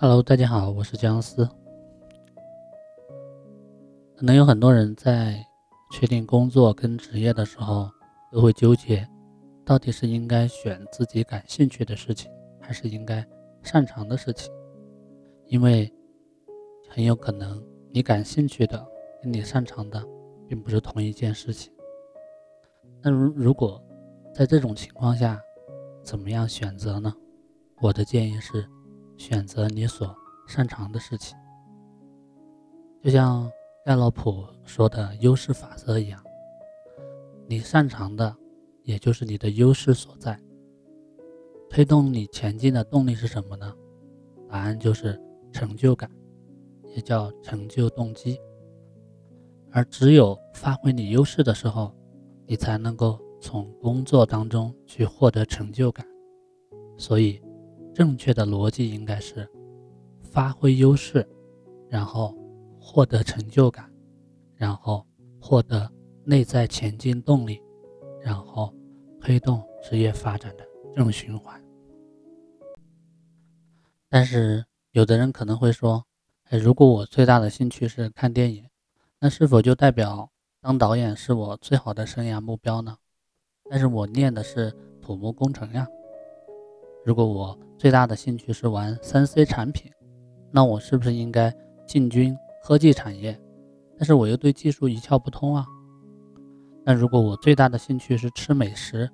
Hello，大家好，我是姜思。可能有很多人在确定工作跟职业的时候，都会纠结，到底是应该选自己感兴趣的事情，还是应该擅长的事情？因为很有可能你感兴趣的跟你擅长的，并不是同一件事情。那如如果在这种情况下，怎么样选择呢？我的建议是。选择你所擅长的事情，就像盖洛普说的优势法则一样，你擅长的也就是你的优势所在。推动你前进的动力是什么呢？答案就是成就感，也叫成就动机。而只有发挥你优势的时候，你才能够从工作当中去获得成就感。所以。正确的逻辑应该是发挥优势，然后获得成就感，然后获得内在前进动力，然后推动职业发展的正循环。但是，有的人可能会说：“哎，如果我最大的兴趣是看电影，那是否就代表当导演是我最好的生涯目标呢？”但是我念的是土木工程呀。如果我最大的兴趣是玩三 C 产品，那我是不是应该进军科技产业？但是我又对技术一窍不通啊。那如果我最大的兴趣是吃美食，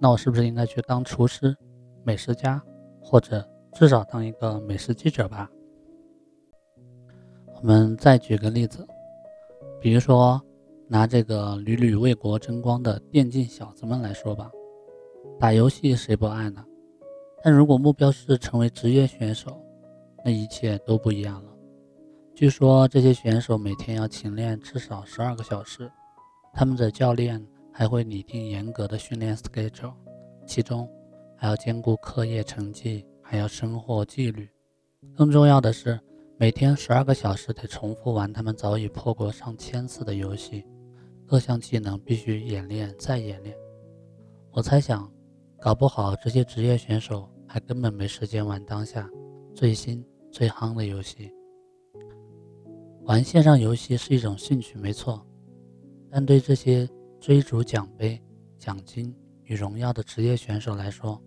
那我是不是应该去当厨师、美食家，或者至少当一个美食记者吧？我们再举个例子，比如说拿这个屡屡为国争光的电竞小子们来说吧，打游戏谁不爱呢？但如果目标是成为职业选手，那一切都不一样了。据说这些选手每天要勤练至少十二个小时，他们的教练还会拟定严格的训练 schedule，其中还要兼顾课业成绩，还要生活纪律。更重要的是，每天十二个小时得重复玩他们早已破过上千次的游戏，各项技能必须演练再演练。我猜想。搞不好这些职业选手还根本没时间玩当下最新最夯的游戏。玩线上游戏是一种兴趣，没错，但对这些追逐奖杯、奖金与荣耀的职业选手来说，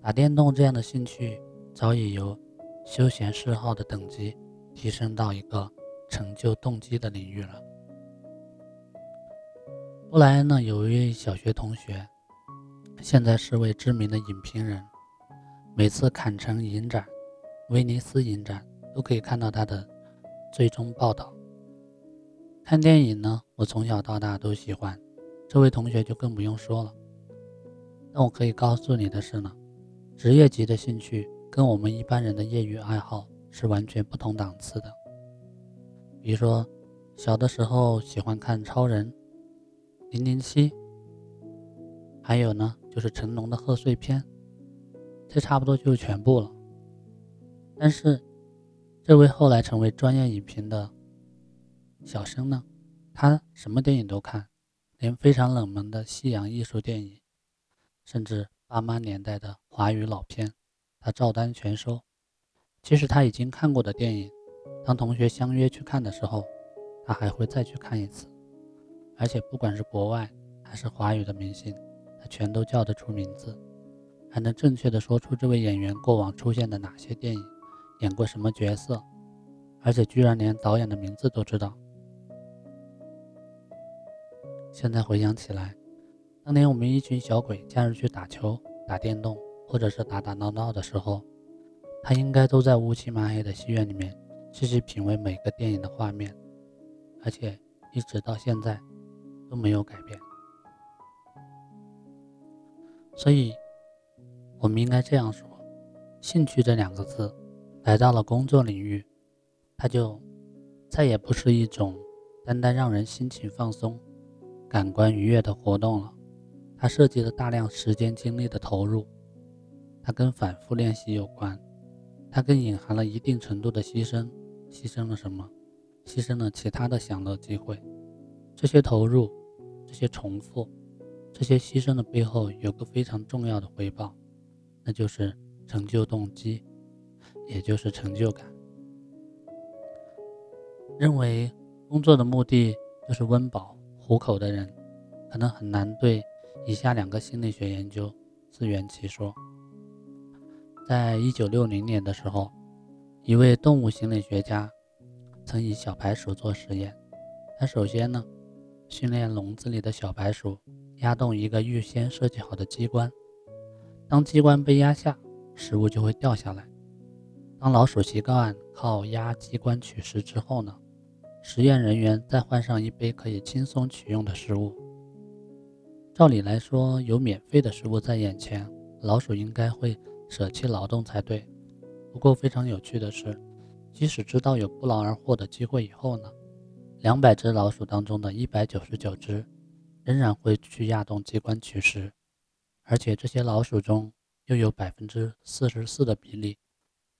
打电动这样的兴趣早已由休闲嗜好的等级提升到一个成就动机的领域了。后来呢，有一位小学同学。现在是位知名的影评人，每次坎城影展、威尼斯影展都可以看到他的最终报道。看电影呢，我从小到大都喜欢，这位同学就更不用说了。但我可以告诉你的是呢，职业级的兴趣跟我们一般人的业余爱好是完全不同档次的。比如说，小的时候喜欢看超人、零零七，还有呢。就是成龙的贺岁片，这差不多就是全部了。但是，这位后来成为专业影评的小生呢，他什么电影都看，连非常冷门的西洋艺术电影，甚至爸妈年代的华语老片，他照单全收。即使他已经看过的电影，当同学相约去看的时候，他还会再去看一次。而且，不管是国外还是华语的明星。他全都叫得出名字，还能正确的说出这位演员过往出现的哪些电影，演过什么角色，而且居然连导演的名字都知道。现在回想起来，当年我们一群小鬼假日去打球、打电动，或者是打打闹闹的时候，他应该都在乌漆麻黑的戏院里面细细品味每个电影的画面，而且一直到现在都没有改变。所以，我们应该这样说：兴趣这两个字，来到了工作领域，它就再也不是一种单单让人心情放松、感官愉悦的活动了。它涉及了大量时间精力的投入，它跟反复练习有关，它更隐含了一定程度的牺牲。牺牲了什么？牺牲了其他的享乐机会。这些投入，这些重复。这些牺牲的背后有个非常重要的回报，那就是成就动机。也就是成就感。认为工作的目的就是温饱糊口的人，可能很难对以下两个心理学研究自圆其说。在一九六零年的时候，一位动物心理学家曾以小白鼠做实验。他首先呢，训练笼子里的小白鼠压动一个预先设计好的机关，当机关被压下，食物就会掉下来。当老鼠习惯靠压机关取食之后呢，实验人员再换上一杯可以轻松取用的食物。照理来说，有免费的食物在眼前，老鼠应该会舍弃劳动才对。不过非常有趣的是，即使知道有不劳而获的机会以后呢，两百只老鼠当中的一百九十九只仍然会去压动机关取食，而且这些老鼠中又有百分之四十四的比例。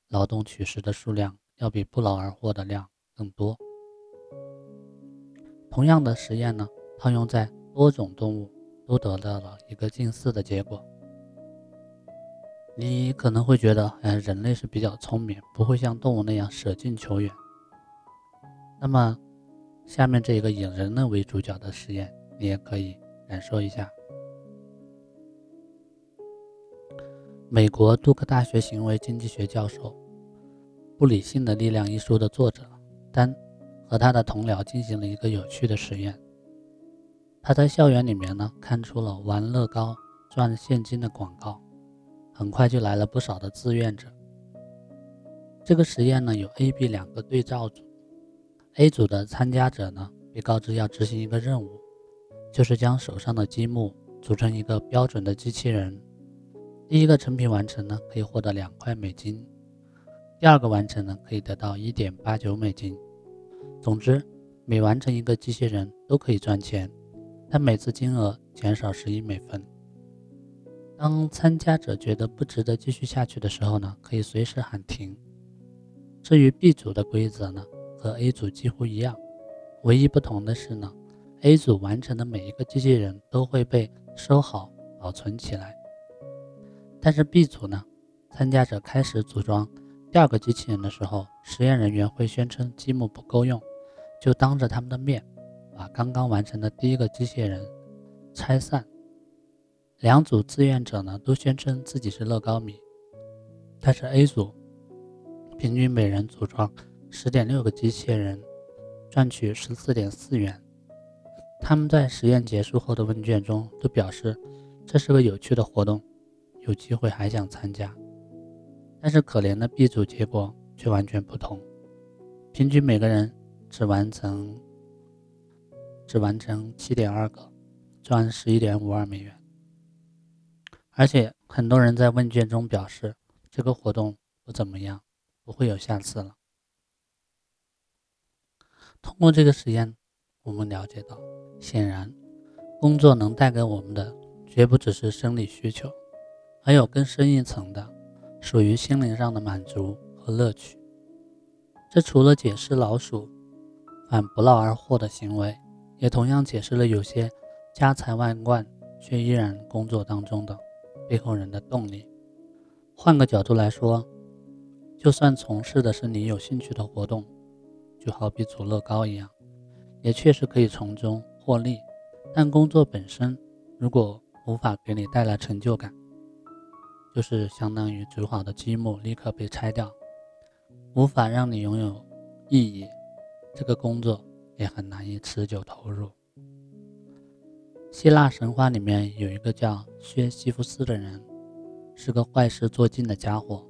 劳动取食的数量要比不劳而获的量更多。同样的实验呢，套用在多种动物，都得到了一个近似的结果。你可能会觉得，哎，人类是比较聪明，不会像动物那样舍近求远。那么，下面这一个以人类为主角的实验，你也可以感受一下。美国杜克大学行为经济学教授。《不理性的力量》一书的作者丹和他的同僚进行了一个有趣的实验。他在校园里面呢看出了玩乐高赚现金的广告，很快就来了不少的志愿者。这个实验呢有 A、B 两个对照组。A 组的参加者呢被告知要执行一个任务，就是将手上的积木组成一个标准的机器人。第一个成品完成呢可以获得两块美金。第二个完成呢，可以得到一点八九美金。总之，每完成一个机器人都可以赚钱，但每次金额减少十一美分。当参加者觉得不值得继续下去的时候呢，可以随时喊停。至于 B 组的规则呢，和 A 组几乎一样，唯一不同的是呢，A 组完成的每一个机器人都会被收好保存起来，但是 B 组呢，参加者开始组装。第二个机器人的时候，实验人员会宣称积木不够用，就当着他们的面把刚刚完成的第一个机器人拆散。两组志愿者呢都宣称自己是乐高迷，但是 A 组平均每人组装十点六个机器人，赚取十四点四元。他们在实验结束后的问卷中都表示这是个有趣的活动，有机会还想参加。但是可怜的 B 组结果却完全不同，平均每个人只完成只完成七点二个，赚十一点五二美元。而且很多人在问卷中表示这个活动不怎么样，不会有下次了。通过这个实验，我们了解到，显然工作能带给我们的绝不只是生理需求，还有更深一层的。属于心灵上的满足和乐趣。这除了解释老鼠反不劳而获的行为，也同样解释了有些家财万贯却依然工作当中的背后人的动力。换个角度来说，就算从事的是你有兴趣的活动，就好比组乐高一样，也确实可以从中获利。但工作本身如果无法给你带来成就感，就是相当于煮好的积木立刻被拆掉，无法让你拥有意义，这个工作也很难以持久投入。希腊神话里面有一个叫薛西弗斯的人，是个坏事做尽的家伙。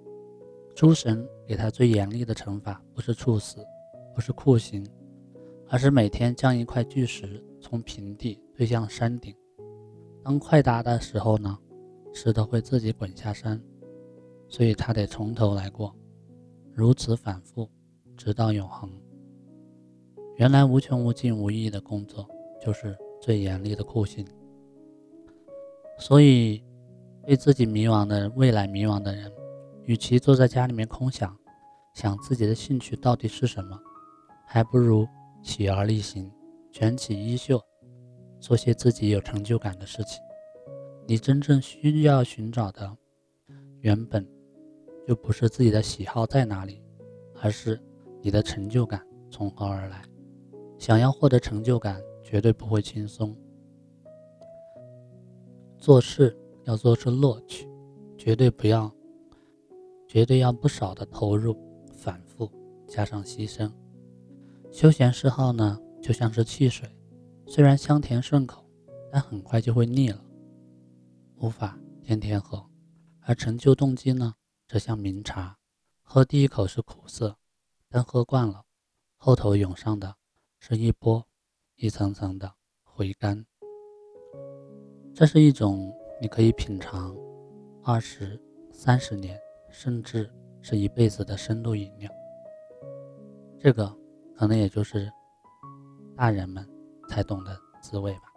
诸神给他最严厉的惩罚不是处死，不是酷刑，而是每天将一块巨石从平地推向山顶。当快达的时候呢？石头会自己滚下山，所以他得从头来过，如此反复，直到永恒。原来无穷无尽无意义的工作，就是最严厉的酷刑。所以，对自己迷茫的未来迷茫的人，与其坐在家里面空想，想自己的兴趣到底是什么，还不如起而立行，卷起衣袖，做些自己有成就感的事情。你真正需要寻找的，原本就不是自己的喜好在哪里，而是你的成就感从何而来。想要获得成就感，绝对不会轻松。做事要做出乐趣，绝对不要，绝对要不少的投入、反复加上牺牲。休闲嗜好呢，就像是汽水，虽然香甜顺口，但很快就会腻了，无法天天喝。而成就动机呢，则像茗茶，喝第一口是苦涩，但喝惯了，后头涌上的是一波一层层的回甘。这是一种你可以品尝二十三十年，甚至是一辈子的深度饮料。这个可能也就是大人们才懂得滋味吧。